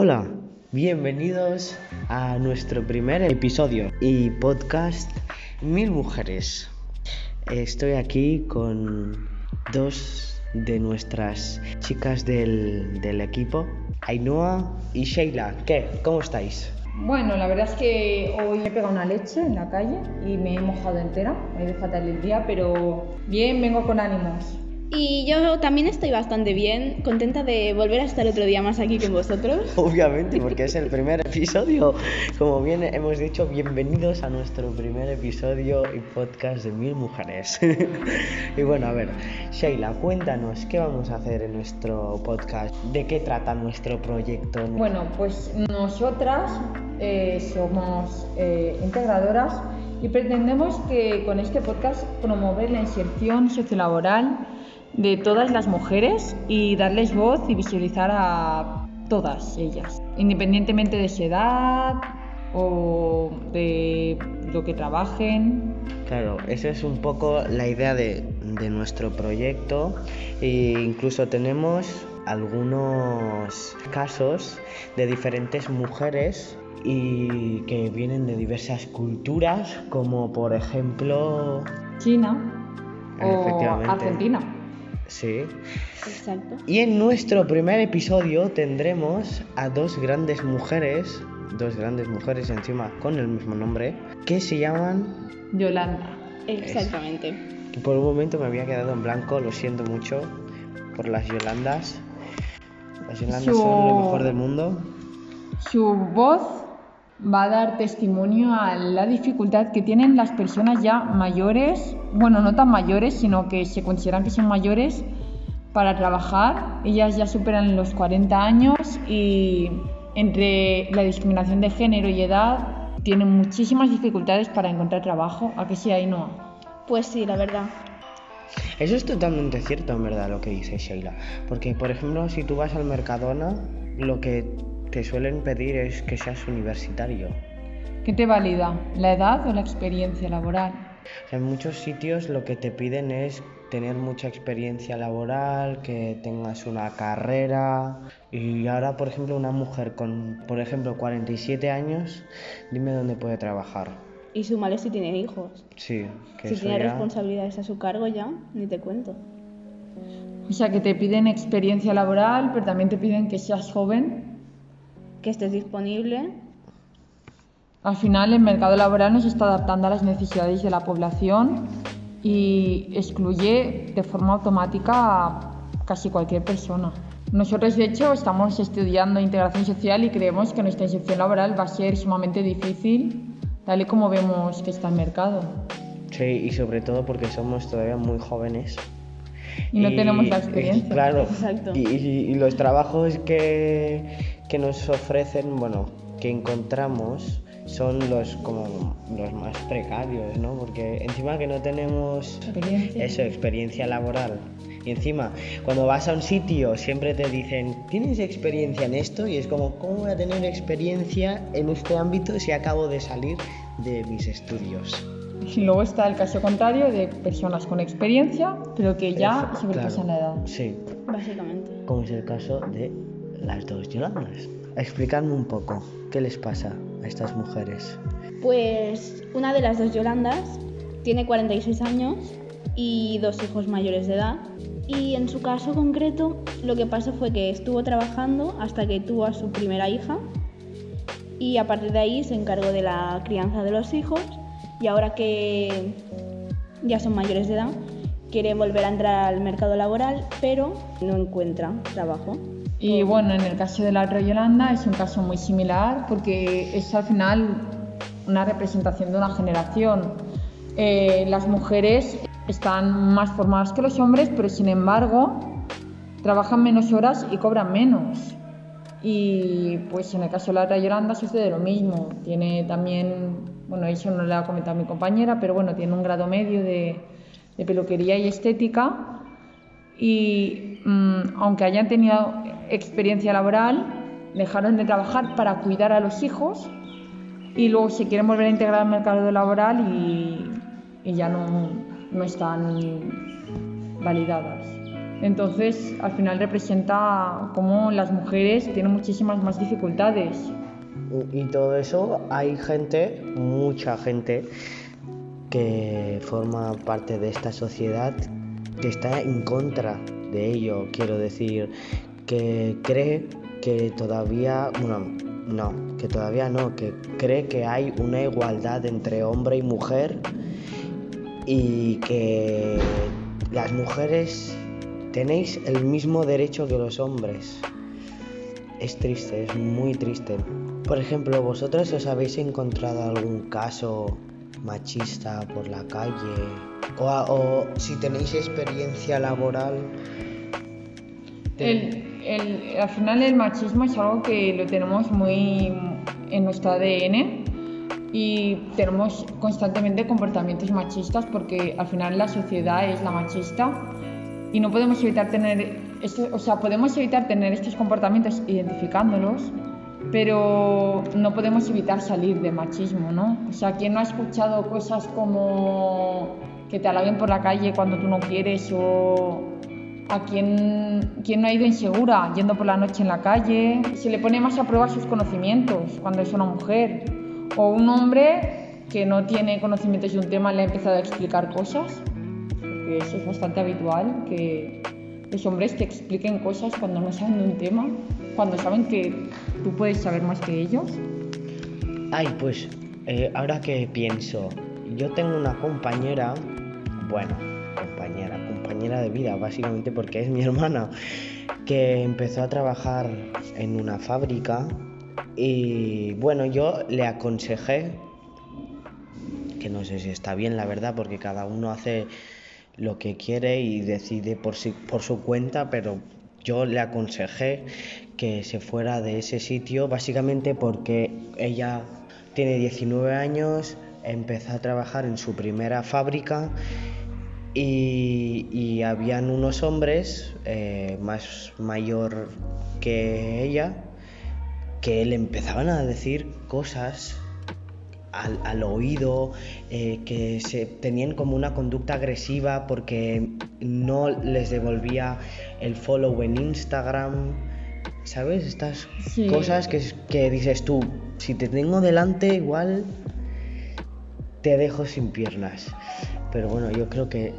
Hola, bienvenidos a nuestro primer episodio y podcast Mil Mujeres. Estoy aquí con dos de nuestras chicas del, del equipo, Ainhoa y Sheila. ¿Qué? ¿Cómo estáis? Bueno, la verdad es que hoy he pegado una leche en la calle y me he mojado entera. Me he fatal el día, pero bien, vengo con ánimos. Y yo también estoy bastante bien, contenta de volver a estar otro día más aquí con vosotros. Obviamente, porque es el primer episodio. Como bien hemos dicho, bienvenidos a nuestro primer episodio y podcast de Mil Mujeres. y bueno, a ver, Sheila, cuéntanos qué vamos a hacer en nuestro podcast, de qué trata nuestro proyecto. Bueno, pues nosotras eh, somos eh, integradoras y pretendemos que con este podcast promover la inserción sociolaboral de todas las mujeres y darles voz y visualizar a todas ellas, independientemente de su edad o de lo que trabajen. Claro, esa es un poco la idea de, de nuestro proyecto e incluso tenemos algunos casos de diferentes mujeres y que vienen de diversas culturas como por ejemplo China o Argentina. Sí. Exacto. Y en nuestro primer episodio tendremos a dos grandes mujeres, dos grandes mujeres encima con el mismo nombre, que se llaman... Yolanda. Exactamente. Que por un momento me había quedado en blanco, lo siento mucho por las Yolandas. Las Yolandas Su- son lo mejor del mundo. Su voz va a dar testimonio a la dificultad que tienen las personas ya mayores, bueno, no tan mayores, sino que se consideran que son mayores para trabajar. Ellas ya superan los 40 años y entre la discriminación de género y edad tienen muchísimas dificultades para encontrar trabajo. ¿A que sí, Ainhoa? Pues sí, la verdad. Eso es totalmente cierto, en verdad, lo que dice Sheila. Porque, por ejemplo, si tú vas al Mercadona, lo que te suelen pedir es que seas universitario. ¿Qué te valida? ¿La edad o la experiencia laboral? En muchos sitios lo que te piden es tener mucha experiencia laboral, que tengas una carrera. Y ahora, por ejemplo, una mujer con, por ejemplo, 47 años, dime dónde puede trabajar. Y súmale si tiene hijos. Sí, que Si eso tiene ya- responsabilidades a su cargo ya, ni te cuento. O sea, que te piden experiencia laboral, pero también te piden que seas joven Que estés disponible. Al final, el mercado laboral no se está adaptando a las necesidades de la población y excluye de forma automática a casi cualquier persona. Nosotros, de hecho, estamos estudiando integración social y creemos que nuestra inserción laboral va a ser sumamente difícil, tal y como vemos que está el mercado. Sí, y sobre todo porque somos todavía muy jóvenes. Y no tenemos la experiencia. Claro. Exacto. Y, y- y los trabajos que, que nos ofrecen, bueno, que encontramos son los como los más precarios, ¿no? Porque encima que no tenemos Experiencia. eso, experiencia laboral. Y encima, cuando vas a un sitio siempre te dicen, ¿tienes experiencia en esto? Y es como, ¿cómo voy a tener experiencia en este ámbito si acabo de salir de mis estudios? Y luego está el caso contrario de personas con experiencia, pero que ya sobrepasan la edad. Sí, Básicamente. como es el caso de las dos Yolandas. Explicadme un poco, ¿qué les pasa a estas mujeres? Pues una de las dos Yolandas tiene 46 años y dos hijos mayores de edad. Y en su caso concreto, lo que pasó fue que estuvo trabajando hasta que tuvo a su primera hija y a partir de ahí se encargó de la crianza de los hijos y ahora que ya son mayores de edad, quiere volver a entrar al mercado laboral, pero no encuentra trabajo. Y bueno, en el caso de la otra Yolanda es un caso muy similar porque es al final una representación de una generación. Eh, las mujeres están más formadas que los hombres, pero sin embargo trabajan menos horas y cobran menos. Y pues en el caso de la otra Yolanda sucede lo mismo. Tiene también, bueno, eso no le ha comentado mi compañera, pero bueno, tiene un grado medio de, de peluquería y estética y mm, aunque hayan tenido experiencia laboral, dejaron de trabajar para cuidar a los hijos y luego se quieren volver a integrar al mercado laboral y, ya no, no están validadas. Entonces, al final representa cómo las mujeres tienen muchísimas más dificultades. Y todo eso hay gente, mucha gente, que forma parte de esta sociedad que está en contra de ello. Quiero decir, que cree que todavía, bueno, no, que todavía no, que cree que hay una igualdad entre hombre y mujer y que las mujeres tenéis el mismo derecho que los hombres. Es triste, es muy triste. Por ejemplo, ¿vosotros os habéis encontrado algún caso machista por la calle? O, si tenéis experiencia laboral. Al final el machismo es algo que lo tenemos muy en nuestro ADN y tenemos constantemente comportamientos machistas porque al final la sociedad es la machista y no podemos evitar tener, o sea, podemos evitar tener estos comportamientos identificándolos, pero no podemos evitar salir de machismo, ¿no? O sea, ¿quién no ha escuchado cosas como que te halaguen por la calle cuando tú no quieres o a quien, quien no ha ido insegura yendo por la noche en la calle, se le pone más a prueba sus conocimientos cuando es una mujer o un hombre que no tiene conocimientos de un tema le ha empezado a explicar cosas porque eso es bastante habitual, que los hombres te expliquen cosas cuando no saben de un tema, cuando saben que tú puedes saber más que ellos. Ay, pues eh, ahora que pienso, yo tengo una compañera, bueno, de vida, básicamente porque es mi hermana, que empezó a trabajar en una fábrica y bueno, yo le aconsejé, que no sé si está bien la verdad, porque cada uno hace lo que quiere y decide por, por su cuenta, pero yo le aconsejé que se fuera de ese sitio básicamente porque ella tiene 19 años, empezó a trabajar en su primera fábrica y, habían unos hombres eh, más mayor que ella que le empezaban a decir cosas al, oído, eh, que se tenían como una conducta agresiva porque no les devolvía el follow en Instagram. ¿Sabes? Estas cosas que, que dices tú, si te tengo delante igual te dejo sin piernas. Pero bueno, yo creo que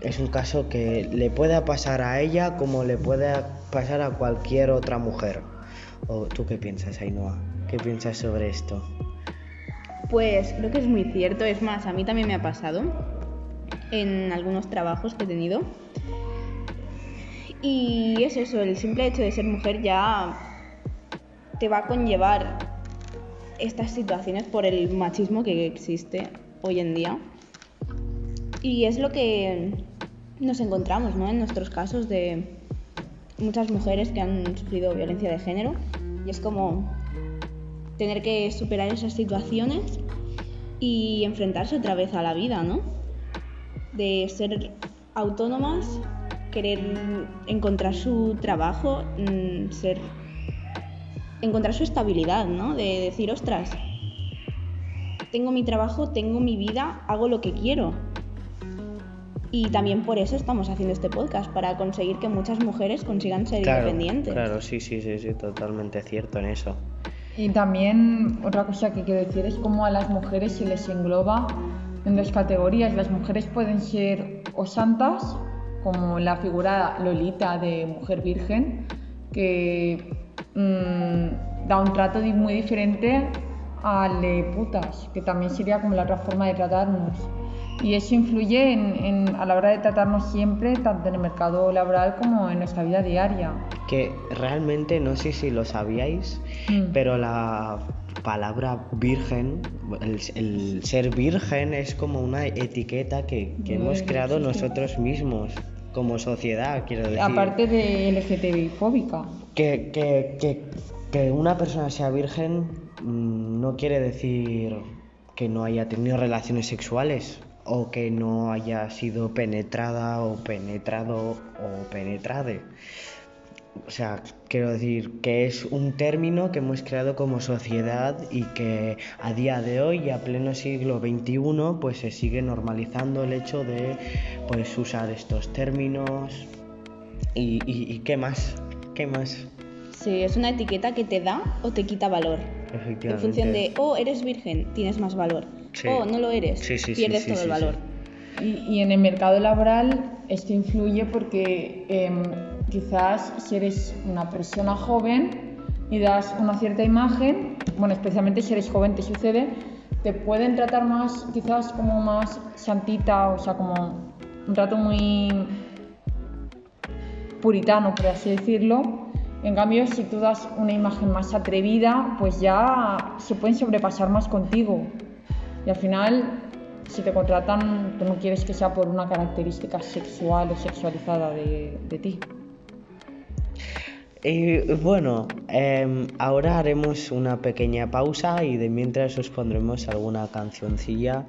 es un caso que le puede pasar a ella como le puede pasar a cualquier otra mujer. ¿O tú qué piensas, Ainhoa? ¿Qué piensas sobre esto? Pues creo que es muy cierto, es más, a mí también me ha pasado en algunos trabajos que he tenido. Y es eso, el simple hecho de ser mujer ya te va a conllevar estas situaciones por el machismo que existe hoy en día. Y es lo que nos encontramos ¿no? en nuestros casos de muchas mujeres que han sufrido violencia de género. Y es como, tener que superar esas situaciones y enfrentarse otra vez a la vida, ¿no? De ser autónomas, querer encontrar su trabajo, mm, ser encontrar su estabilidad, ¿no? De decir, ostras, tengo mi trabajo, tengo mi vida, hago lo que quiero. Y también por eso estamos haciendo este podcast, para conseguir que muchas mujeres consigan ser independientes. Claro, sí, sí, sí, sí, totalmente cierto en eso. Y también otra cosa que quiero decir es cómo a las mujeres se les engloba en dos categorías. Las mujeres pueden ser o santas, como la figura Lolita de mujer virgen, que mm, da un trato muy diferente al de putas, que también sería como la otra forma de tratarnos. Y eso influye en, a la hora de tratarnos siempre, tanto en el mercado laboral como en nuestra vida diaria. Que realmente, no sé si lo sabíais, mm. pero la palabra virgen, el, ser virgen es como una etiqueta que, hemos creado nosotros mismos como sociedad, quiero decir. Aparte de LGTBI fóbica. Que, que, que una persona sea virgen mm, no quiere decir que no haya tenido relaciones sexuales o que no haya sido penetrada o penetrado o penetrade. O sea, quiero decir que es un término que hemos creado como sociedad y que a día de hoy, a pleno siglo XXI, pues se sigue normalizando el hecho de pues, usar estos términos. ¿Y, y, y qué más? ¿Qué más? Sí, es una etiqueta que te da o te quita valor. En función de, oh, eres virgen, tienes más valor. Sí. Oh, no lo eres, Sí, sí, sí, pierdes sí, todo sí, el valor. Y, y en el mercado laboral esto influye porque em, quizás si eres una persona joven y das una cierta imagen, bueno, especialmente si eres joven te sucede, te pueden tratar más, quizás como más santita, o sea, como un trato muy puritano, por así decirlo. En cambio, si tú das una imagen más atrevida, pues ya se pueden sobrepasar más contigo. Y al final, si te contratan, tú no quieres que sea por una característica sexual o sexualizada de, de ti. Y bueno, em, ahora haremos una pequeña pausa y de mientras os pondremos alguna cancioncilla.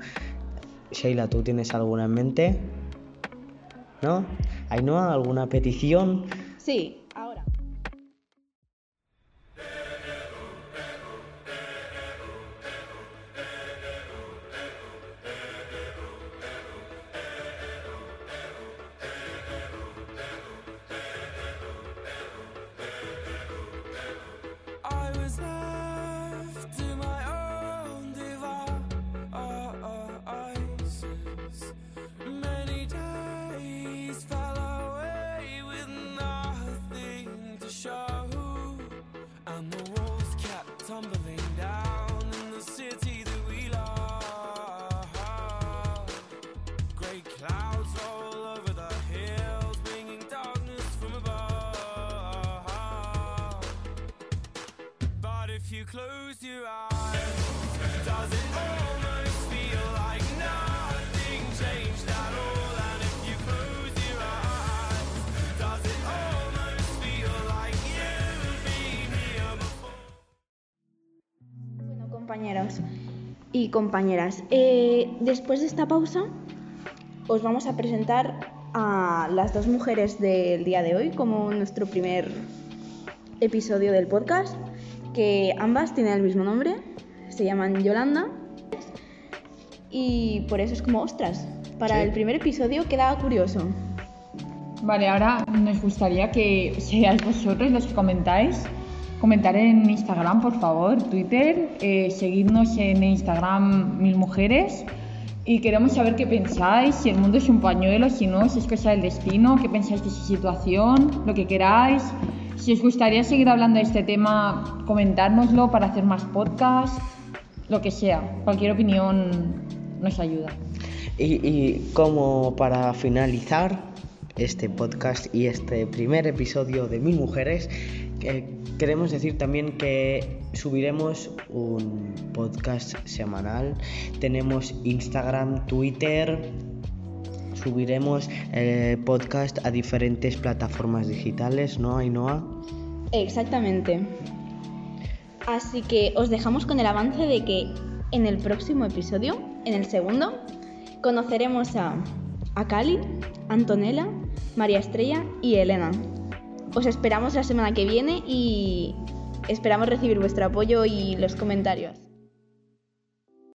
Sheila, ¿tú tienes alguna en mente? ¿No? ¿Ainhoa, alguna petición? Sí, ahora. Close your eyes? Bueno, compañeros y compañeras, eh, después de esta pausa os vamos a presentar a las dos mujeres del día de hoy como nuestro primer episodio del podcast, que ambas tienen el mismo nombre, se llaman Yolanda y por eso es como ostras. Para Sí. el primer episodio queda curioso. Vale, ahora nos gustaría que seáis vosotros los que comentáis. Comentar en Instagram, por favor, Twitter, eh, seguidnos en Instagram Mil Mujeres y queremos saber qué pensáis, si el mundo es un pañuelo, si no, si es cosa del destino, qué pensáis de su situación, lo que queráis. Si os gustaría seguir hablando de este tema, comentárnoslo para hacer más podcasts, lo que sea. Cualquier opinión nos ayuda. Y, como para finalizar este podcast y este primer episodio de Mil Mujeres, que queremos decir también que subiremos un podcast semanal. Tenemos Instagram, Twitter. Subiremos el podcast a diferentes plataformas digitales, ¿no, Ainhoa? Exactamente. Así que os dejamos con el avance de que en el próximo episodio, en el segundo, conoceremos a, a Cali, Antonella, María Estrella y Elena. Os esperamos la semana que viene y esperamos recibir vuestro apoyo y los comentarios.